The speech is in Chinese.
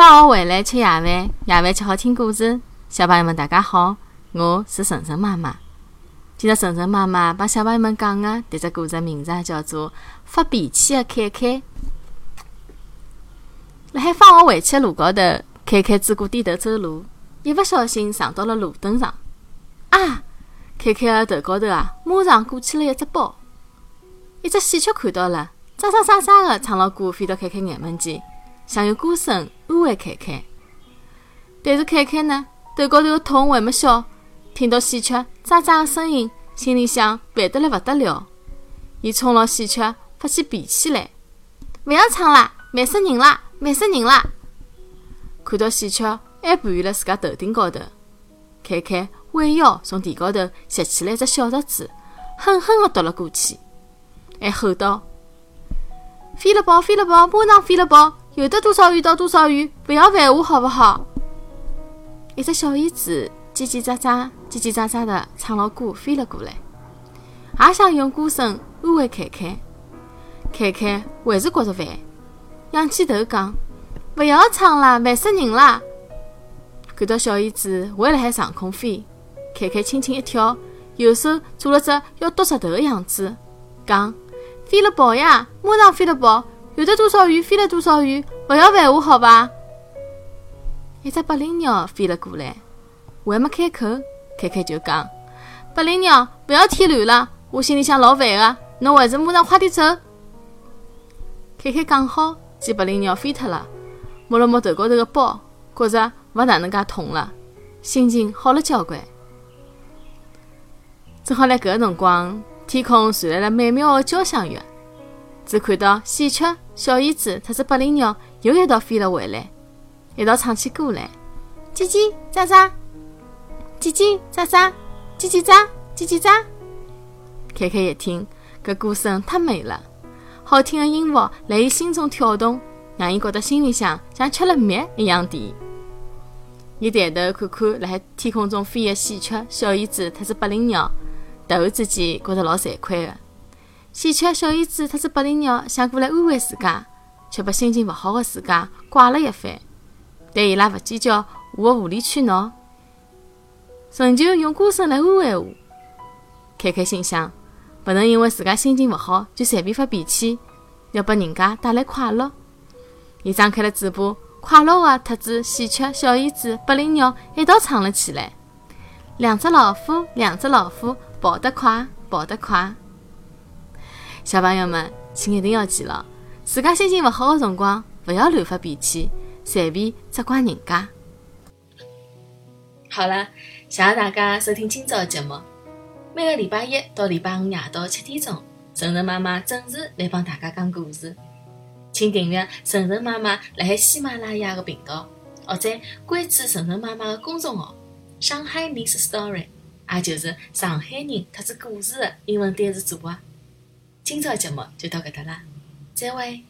放学回来吃夜饭，夜饭吃好听故事。小朋友们，大家好，我是晨晨妈妈。今朝晨晨妈妈帮小朋友们讲的迭只故事名字叫做《发脾气的凯凯》。辣海放学回去的路高头，凯凯只顾低头走路，一不小心撞到了路灯上。啊！凯凯的头高头啊，马上鼓起了一只包。一只喜鹊看到了，喳喳喳喳的唱了歌，飞到凯凯眼门前，想用歌声安慰凯凯。但是凯凯呢，头高头的痛还没消，听到喜鹊喳喳的声音，心里想烦得来不得了。伊冲牢喜鹊发起脾气来：“勿要唱啦，烦死人啦，烦死人啦！”看到喜鹊还盘于了自家头顶高头，凯凯弯腰从地高头拾起来一只小石子，狠狠地夺了过去。还吼道：“飞了跑，飞了跑，马上飞了跑，有得多少远到多少雨，不要烦我，好不好？”一只小燕子叽叽喳喳、叽叽喳喳的唱了歌，飞了过来，也想用歌声安慰凯凯。凯凯还是觉着烦，仰起头讲：“不要唱了，烦死人啦！”看到小燕子还辣海上空飞，凯凯轻轻一跳，右手做了只要剁石头的样子，讲。飞了跑呀，马上飞了跑，有得多少远飞了多少远，不要烦我，好吧？一只百灵鸟飞了过来，还没开口，凯凯就讲：“百灵鸟，不要添乱了，我心里想老烦的，侬还是马上快点走。”凯凯讲好，见百灵鸟飞脱了，摸了摸头高头的包，觉着勿哪能介痛了，心情好了交关。正好在搿个辰光。天空传来了美妙的交响乐，只看到喜鹊、小燕子特子百灵鸟又一道飞了回来，一道唱起歌来：叽叽喳喳，叽叽喳喳，叽叽喳，叽叽喳。凯凯一听，搿歌声太美了，好听的音符辣伊心中跳动，让伊觉得心里向像吃了蜜一样甜。伊抬头看看辣海天空中飞的喜鹊、小燕子特子百灵鸟。突然之间，觉着老惭愧的。喜鹊、小燕子特子百灵鸟想过来安慰自家，却把心情勿好的自家怪了一番。但伊拉勿计较我的无理取闹，仍旧用歌声来安慰我。开开心想，勿能因为自家心情勿好就随便发脾气，要拨人家带来快乐。伊张开了嘴巴，快乐的特子喜鹊、小燕子、百灵鸟一道唱了起来：两只老虎，两只老虎。跑得快，跑得快！小朋友们，请一定要记牢，自家心情勿好的辰光，勿要乱发脾气，随便责怪人家。好了，谢谢大家收听今朝的节目。每个礼拜一到礼拜五夜到七点钟，晨晨妈妈准时来帮大家讲故事。请订阅晨晨妈妈辣海喜马拉雅的频道，或者关注晨晨妈妈的公众号“上海 News Story”。也就是上海人特子故事的英文单词组合。今朝节目就到搿搭啦，再会。